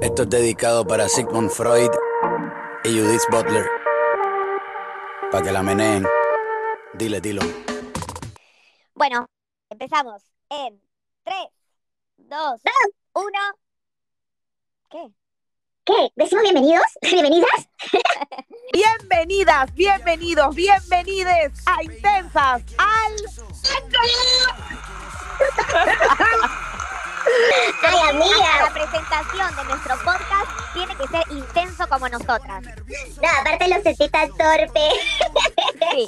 Esto es dedicado para Sigmund Freud y Judith Butler. Para que la meneen. Dile, dilo. Bueno, empezamos en 3, 2, 1. ¿Qué? ¿Qué? ¿Decimos bienvenidos? ¿Bienvenidas? Bienvenidas, bienvenidos, bienvenides a Intensas, al... Ay, La amiga. presentación de nuestro podcast tiene que ser intenso como nosotras. No, aparte lo sentí tan torpe. Sí.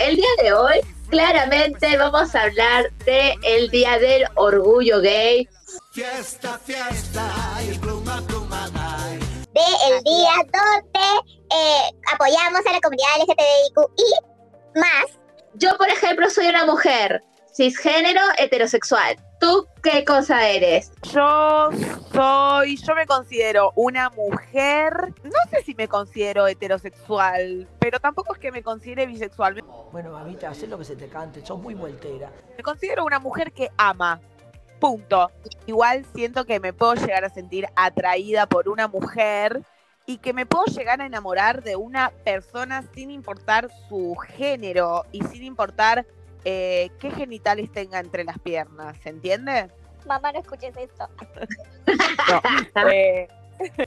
El día de hoy, claramente vamos a hablar de el Día del Orgullo Gay. De el día donde eh, apoyamos a la comunidad LGTBIQ y más. Yo, por ejemplo, soy una mujer cisgénero heterosexual. ¿Tú qué cosa eres? Yo soy, yo me considero una mujer, no sé si me considero heterosexual, pero tampoco es que me considere bisexual. Bueno, mamita, haz lo que se te cante, sos muy voltera. Me considero una mujer que ama. Punto. Igual siento que me puedo llegar a sentir atraída por una mujer y que me puedo llegar a enamorar de una persona sin importar su género y sin importar eh, qué genitales tenga entre las piernas. ¿Se entiende? Mamá, no escuches esto. Eh,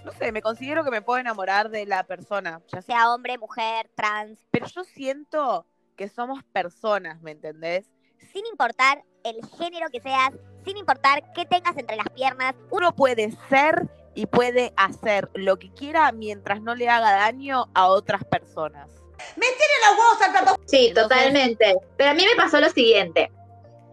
no sé, me considero que me puedo enamorar de la persona, ya sea, Sea hombre, mujer, trans, pero yo siento que somos personas, ¿me entendés? sin importar el género que seas, sin importar qué tengas entre las piernas. Uno puede ser y puede hacer lo que quiera mientras no le haga daño a otras personas. Sí, totalmente. Pero a mí me pasó lo siguiente.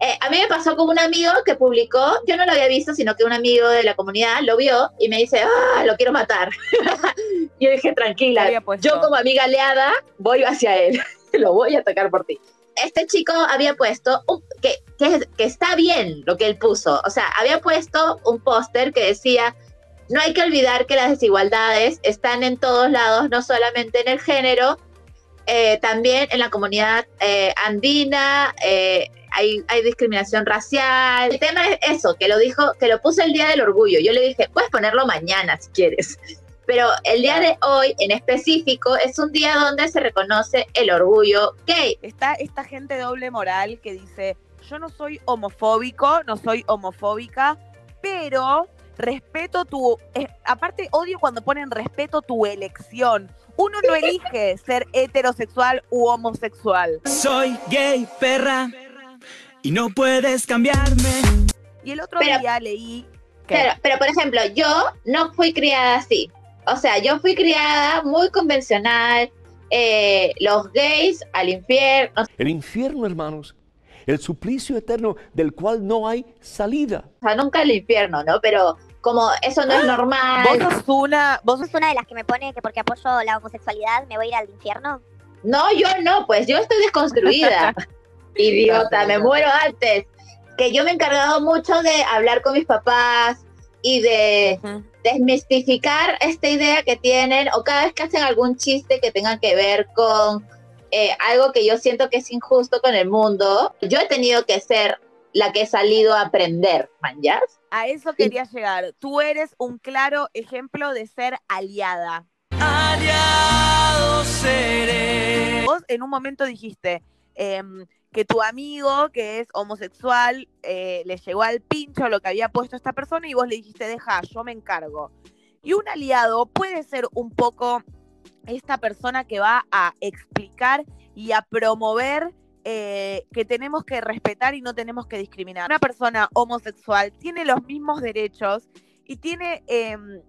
Eh, a mí me pasó con un amigo que publicó, yo no lo había visto, sino que un amigo de la comunidad lo vio y me dice, ah, lo quiero matar. yo dije, tranquila, yo como amiga aliada voy hacia él, lo voy a atacar por ti. Este chico había puesto, un- que, que, que está bien lo que él puso, o sea, había puesto un póster que decía, no hay que olvidar que las desigualdades están en todos lados, no solamente en el género, eh, también en la comunidad eh, andina, eh, hay, discriminación racial. El tema es eso, que lo dijo, que lo puso el día del orgullo. Yo le dije, puedes ponerlo mañana si quieres. Pero el día de hoy en específico es un día donde se reconoce el orgullo gay. Está esta gente doble moral que dice, yo no soy homofóbico, no soy homofóbica, pero respeto tu... eh, aparte, odio cuando ponen respeto tu elección. Uno no elige ser heterosexual u homosexual. Soy gay, perra, y no puedes cambiarme. Y el otro Pero- día leí que... Pero, pero, por ejemplo, yo no fui criada así. O sea, yo fui criada muy convencional. eh, los gays al infierno. El infierno, hermanos, el suplicio eterno del cual no hay salida. O sea, nunca al infierno, ¿no? Pero como eso no es normal. Vos sos una... Vos sos ¿Sos una de las que me pone que porque apoyo la homosexualidad me voy a ir al infierno? No, yo no, pues yo estoy desconstruida. Idiota, me muero antes. Que yo me he encargado mucho de hablar con mis papás y de Ujú. desmistificar esta idea que tienen o cada vez que hacen algún chiste que tenga que ver con eh, algo que yo siento que es injusto con el mundo. Yo he tenido que ser la que he salido a aprender, ¿manjas? A eso quería llegar. Tú eres un claro ejemplo de ser aliada. Aliado seré. Vos en un momento dijiste em, que tu amigo, que es homosexual, eh, le llegó al pincho lo que había puesto esta persona y vos le dijiste, deja, yo me encargo. Y un aliado puede ser un poco esta persona que va a explicar y a promover eh, que tenemos que respetar y no tenemos que discriminar. Una persona homosexual tiene los mismos derechos y tiene, em,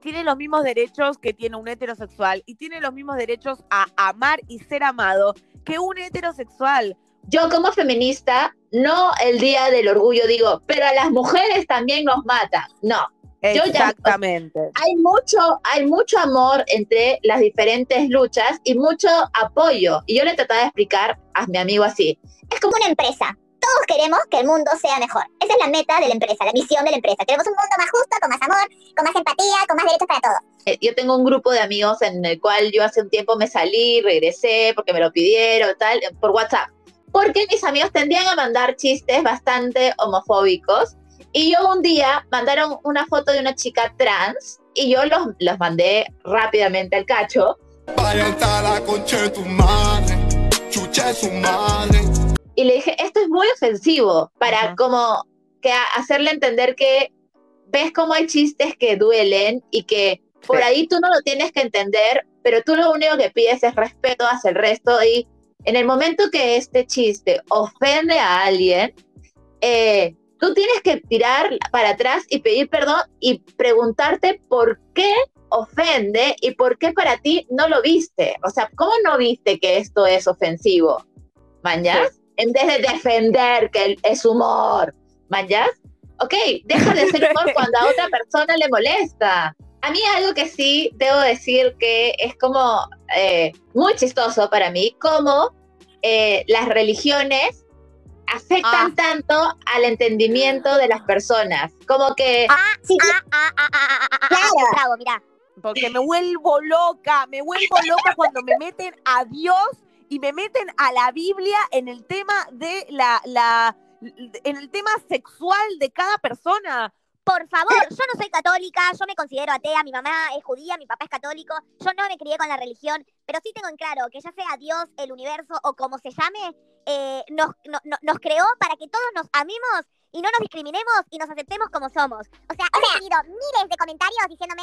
tiene los mismos derechos que tiene un heterosexual y tiene los mismos derechos a amar y ser amado que un heterosexual. Yo como feminista, no el día del orgullo digo, pero a las mujeres también nos matan. No, Yo ya- Exactamente. hay mucho, hay mucho amor entre las diferentes luchas y mucho apoyo. Y yo le trataba de explicar a mi amigo así. Es como una empresa. Todos queremos que el mundo sea mejor. Esa es la meta de la empresa, la misión de la empresa. Queremos un mundo más justo, con más amor, con más empatía, con más derechos para todos. Eh, Yo tengo un grupo de amigos en el cual yo hace un tiempo me salí, regresé porque me lo pidieron, tal, por WhatsApp. Porque mis amigos tendían a mandar chistes bastante homofóbicos Y yo un día mandaron una foto de una chica trans y yo los, los mandé rápidamente al cacho. Y le dije, esto es muy ofensivo para Ajá. como que a- hacerle entender que ves cómo hay chistes que duelen y que por Sí. ahí tú no lo tienes que entender, pero tú lo único que pides es respeto hacia el resto y en el momento que este chiste ofende a alguien, eh, tú tienes que tirar para atrás y pedir perdón y preguntarte por qué ofende y por qué para ti no lo viste. O sea, ¿cómo no viste que esto es ofensivo? ¿Mañas? En vez de defender que es humor. ¿Mañas? Ok, deja de ser humor cuando a otra persona le molesta. A mí algo que sí debo decir que es como eh, muy chistoso para mí, como eh, las religiones afectan Ah. tanto al entendimiento de las personas. Como que Sí, Ah, ah, ah, ah, ah, ah, ah, Claro. ah, bravo, mirá. Porque me vuelvo loca, me vuelvo loca cuando me meten a Dios y me meten a la Biblia en el tema de la, la en el tema sexual de cada persona. Por favor, yo no soy católica, yo me considero atea, mi mamá es judía, mi papá es católico, yo no me crié con la religión, pero sí tengo en claro que ya sea Dios, el universo o como se llame, eh, nos, no- no- nos creó para que todos nos amemos y no nos discriminemos y nos aceptemos como somos. O sea, he recibido miles de comentarios diciéndome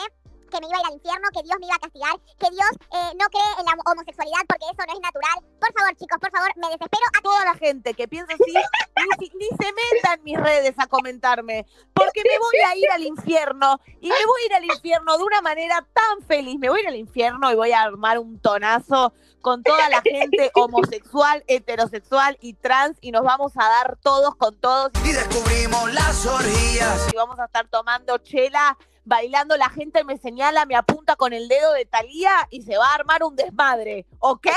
que me iba a ir al infierno, que Dios me iba a castigar, que Dios eh, no cree en la homosexualidad porque eso no es natural. Por favor, chicos, por favor, me desespero. Toda la gente que piensa así, ni, si- ni se meta en mis redes a comentarme, porque me voy a ir al infierno y me voy a ir al infierno de una manera tan feliz. Me voy a ir al infierno y voy a armar un tonazo con toda la gente homosexual, heterosexual y trans y nos vamos a dar todos con todos Y descubrimos las orgías. y vamos a estar tomando chela, bailando, la gente me señala, me apunta con el dedo de Talía y se va a armar un desmadre, ¿ok?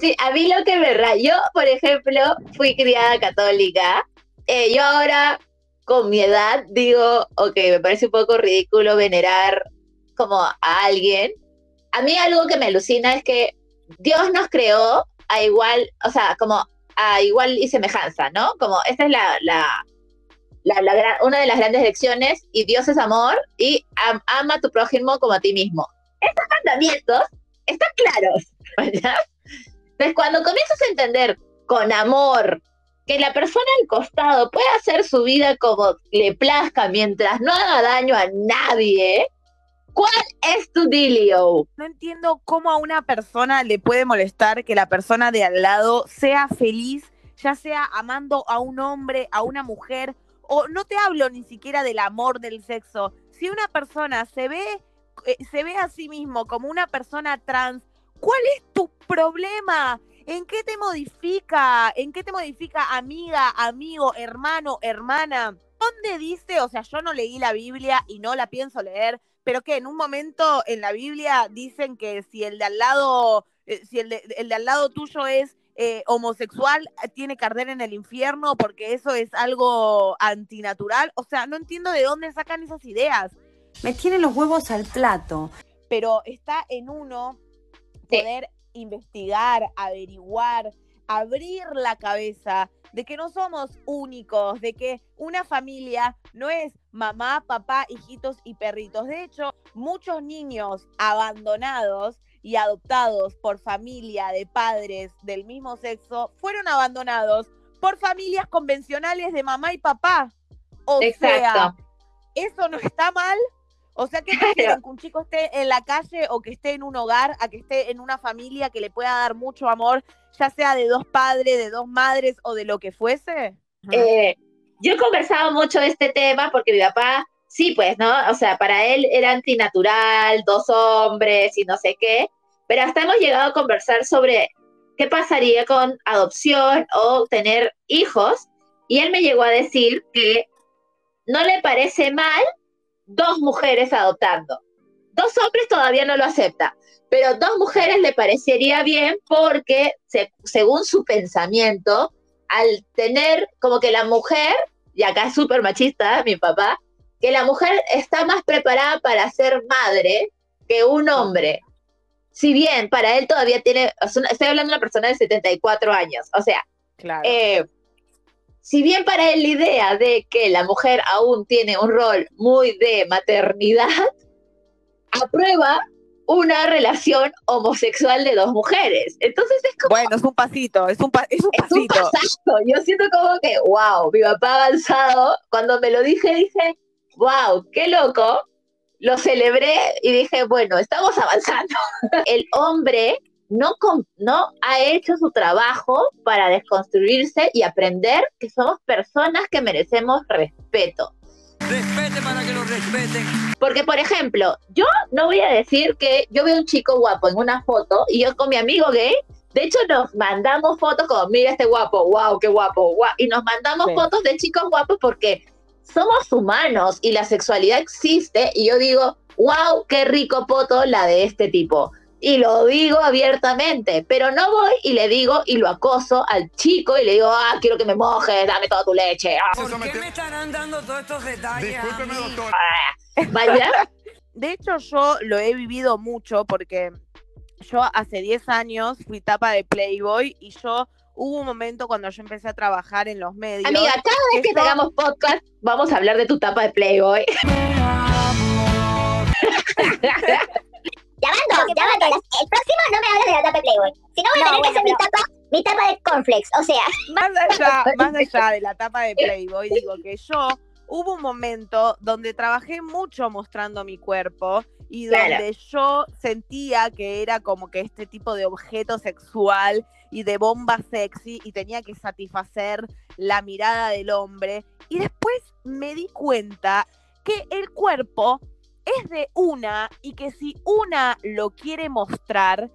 Sí, a mí lo que me rayó, por ejemplo, fui criada católica. Eh, yo ahora, con mi edad, digo, ok, me parece un poco ridículo venerar como a alguien. A mí algo que me alucina es que Dios nos creó a igual, o sea, como a igual y semejanza, ¿no? Como esta es la, la, la- la una de las grandes lecciones, y Dios es amor, y am- ama a tu prójimo como a ti mismo. Estos mandamientos están claros. Entonces, cuando comienzas a entender con amor que la persona al costado puede hacer su vida como le plazca mientras no haga daño a nadie, ¿cuál es tu dilio? No entiendo cómo a una persona le puede molestar que la persona de al lado sea feliz, ya sea amando a un hombre, a una mujer, o no te hablo ni siquiera del amor del sexo. Si una persona se ve, eh, se ve a sí mismo como una persona trans, ¿cuál es tu problema? ¿En qué te modifica? ¿En qué te modifica amiga, amigo, hermano, hermana? ¿Dónde dice, o sea, yo no leí la Biblia y no la pienso leer, pero que en un momento en la Biblia dicen que si el de al lado, eh, si el de, el de al lado tuyo es eh, homosexual, eh, tiene que arder en el infierno porque eso es algo antinatural. O sea, no entiendo de dónde sacan esas ideas, Me tienen los huevos al plato. pero está en uno Sí. poder investigar, averiguar, abrir la cabeza de que no somos únicos, de que una familia no es mamá, papá, hijitos y perritos. De hecho, muchos niños abandonados y adoptados por familia de padres del mismo sexo fueron abandonados por familias convencionales de mamá y papá. O sea, eso no está mal. O sea, ¿qué prefieren? ¿Que un chico esté en la calle o que esté en un hogar, a que esté en una familia que le pueda dar mucho amor, ya sea de dos padres, de dos madres o de lo que fuese? Eh, yo he conversado mucho de este tema porque mi papá, sí, pues, ¿no? O sea, para él era antinatural, dos hombres y no sé qué, pero hasta hemos llegado a conversar sobre qué pasaría con adopción o tener hijos, y él me llegó a decir que no le parece mal dos mujeres adoptando. Dos hombres todavía no lo acepta, pero dos mujeres le parecería bien porque, se- según su pensamiento, al tener como que la mujer, y acá es súper machista mi papá, que la mujer está más preparada para ser madre que un hombre. Si bien para él todavía tiene, estoy hablando de una persona de 74 años, o sea, Claro. eh, si bien para él la idea de que la mujer aún tiene un rol muy de maternidad, aprueba una relación homosexual de dos mujeres. Entonces es como... Bueno, es un pasito, es un, pa- es un Es un pasito. Yo siento como que, wow, mi papá avanzado. Cuando me lo dije, dije, wow, qué loco. Lo celebré y dije, bueno, estamos avanzando. El hombre no, ha hecho su trabajo para desconstruirse y aprender que somos personas que merecemos respeto. Respete para que lo respeten. Porque, por ejemplo, yo no voy a decir que yo veo un chico guapo en una foto y yo con mi amigo gay, de hecho nos mandamos fotos como, mira este guapo, wow, qué guapo, guau", y nos mandamos Sí. fotos de chicos guapos porque somos humanos y la sexualidad existe y yo digo, wow, qué rico poto la de este tipo. Y lo digo abiertamente, pero no voy y le digo y lo acoso al chico y le digo, ah, quiero que me mojes, dame toda tu leche. ah, ¿Por qué me estarán dando todos estos detalles? Discúlpeme, a mí? doctor. Vaya, De hecho, yo lo he vivido mucho porque yo hace 10 años fui tapa de Playboy y yo hubo un momento cuando yo empecé a trabajar en los medios. amiga, cada vez que tengamos podcast, vamos a hablar de tu tapa de Playboy. Llamando, llamando. El próximo no me hables de la tapa de Playboy. Si no, voy a No, tener que hacer mi tapa, mi tapa de cornflakes. O sea, más allá, más allá de la tapa de Playboy, digo que yo hubo un momento donde trabajé mucho mostrando mi cuerpo y Claro. donde yo sentía que era como que este tipo de objeto sexual y de bomba sexy y tenía que satisfacer la mirada del hombre. Y después me di cuenta que el cuerpo es de una y que si una lo quiere mostrar,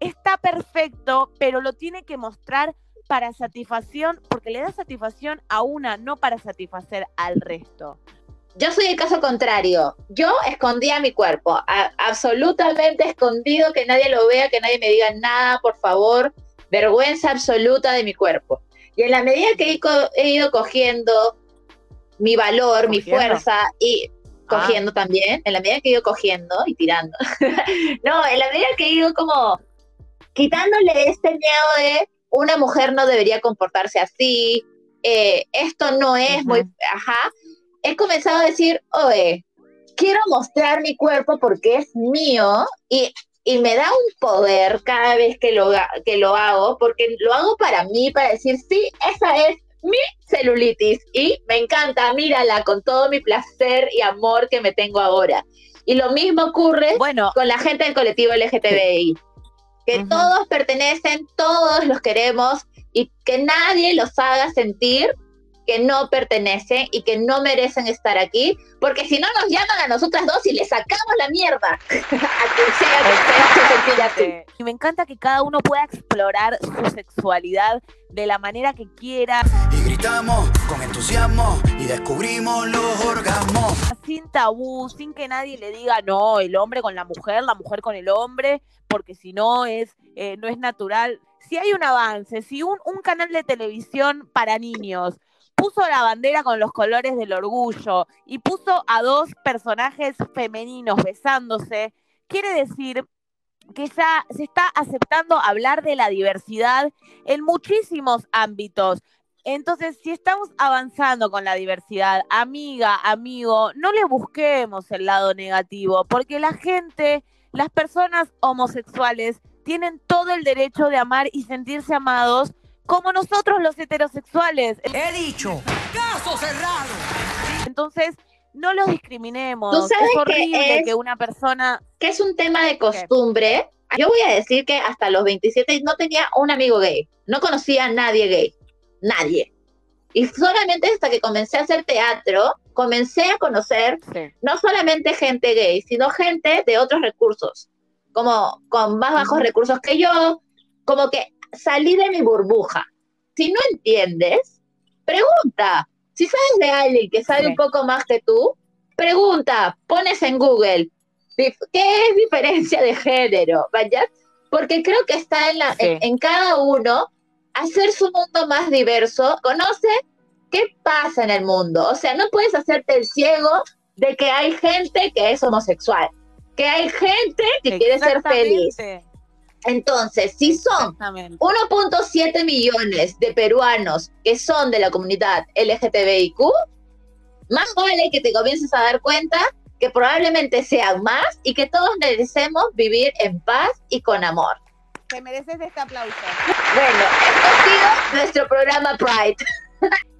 está perfecto, pero lo tiene que mostrar para satisfacción, porque le da satisfacción a una, no para satisfacer al resto. Yo soy el caso contrario. Yo escondía mi cuerpo, a- absolutamente escondido, que nadie lo vea, que nadie me diga nada, por favor. Vergüenza absoluta de mi cuerpo. Y en la medida que he, ido cogiendo mi valor, mi fuerza y Ah. cogiendo también, en la medida que he ido cogiendo y tirando. no, en la medida que he ido como quitándole este miedo de una mujer no debería comportarse así, eh, esto no es muy, ajá, he comenzado a decir, oye, quiero mostrar mi cuerpo porque es mío y, y me da un poder cada vez que lo, que lo hago, porque lo hago para mí, para decir, sí, esa es mi celulitis y me encanta, mírala con todo mi placer y amor que me tengo ahora. Y lo mismo ocurre Bueno, con la gente del colectivo LGTBI, que Ujú. todos pertenecen, todos los queremos y que nadie los haga sentir que no pertenecen y que no merecen estar aquí, porque si no nos llaman a nosotras dos y les sacamos la mierda a quien sea que se hace sentir así. eh, y me encanta que cada uno pueda explorar su sexualidad de la manera que quiera, Y gritamos con entusiasmo y descubrimos los orgasmos. sin tabú, sin que nadie le diga no, el hombre con la mujer, la mujer con el hombre, porque si no es, eh, no es natural. Si hay un avance, si un, un canal de televisión para niños puso la bandera con los colores del orgullo y puso a dos personajes femeninos besándose, quiere decir que ya se está aceptando hablar de la diversidad en muchísimos ámbitos. Entonces, si estamos avanzando con la diversidad, amiga, amigo, no le busquemos el lado negativo, porque la gente, las personas homosexuales, tienen todo el derecho de amar y sentirse amados como nosotros los heterosexuales. He dicho, caso cerrado. Entonces, no los discriminemos. Tú sabes es que horrible es- que una persona... que es un tema de costumbre. Yo voy a decir que hasta los 27 no tenía un amigo gay, no conocía a nadie gay, nadie. Y solamente hasta que comencé a hacer teatro, comencé a conocer Sí. no solamente gente gay, sino gente de otros recursos, como con más bajos recursos que yo, como que salí de mi burbuja. Si no entiendes, pregunta. Si sabes de alguien que sabe Sí. un poco más que tú, pregunta, pones en Google, ¿qué es diferencia de género? ¿Vaya? Porque creo que está en, la, Sí. en, en cada uno hacer su mundo más diverso, conoce qué pasa en el mundo. O sea, no puedes hacerte el ciego de que hay gente que es homosexual, que hay gente que quiere ser feliz. Entonces, si son Exactamente. 1.7 millones de peruanos que son de la comunidad LGTBIQ, más vale que te comiences a dar cuenta que probablemente sean más y que todos merecemos vivir en paz y con amor. Te mereces este aplauso. Bueno, esto ha sido nuestro programa Pride.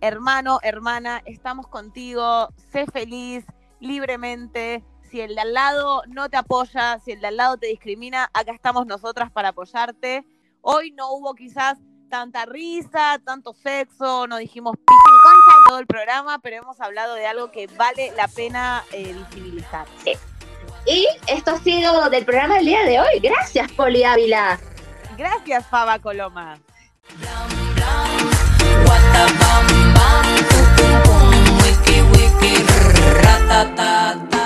Hermano, hermana, estamos contigo. Sé feliz, libremente. Si el de al lado no te apoya, si el de al lado te discrimina, acá estamos nosotras para apoyarte. Hoy no hubo quizás tanta risa, tanto sexo, no dijimos pija ni concha en todo el programa, pero hemos hablado de algo que vale la pena eh, visibilizar. Y esto ha sido del programa del día de hoy. Gracias, Poli Ávila. Gracias, Faba Coloma. Wiki wiki ratata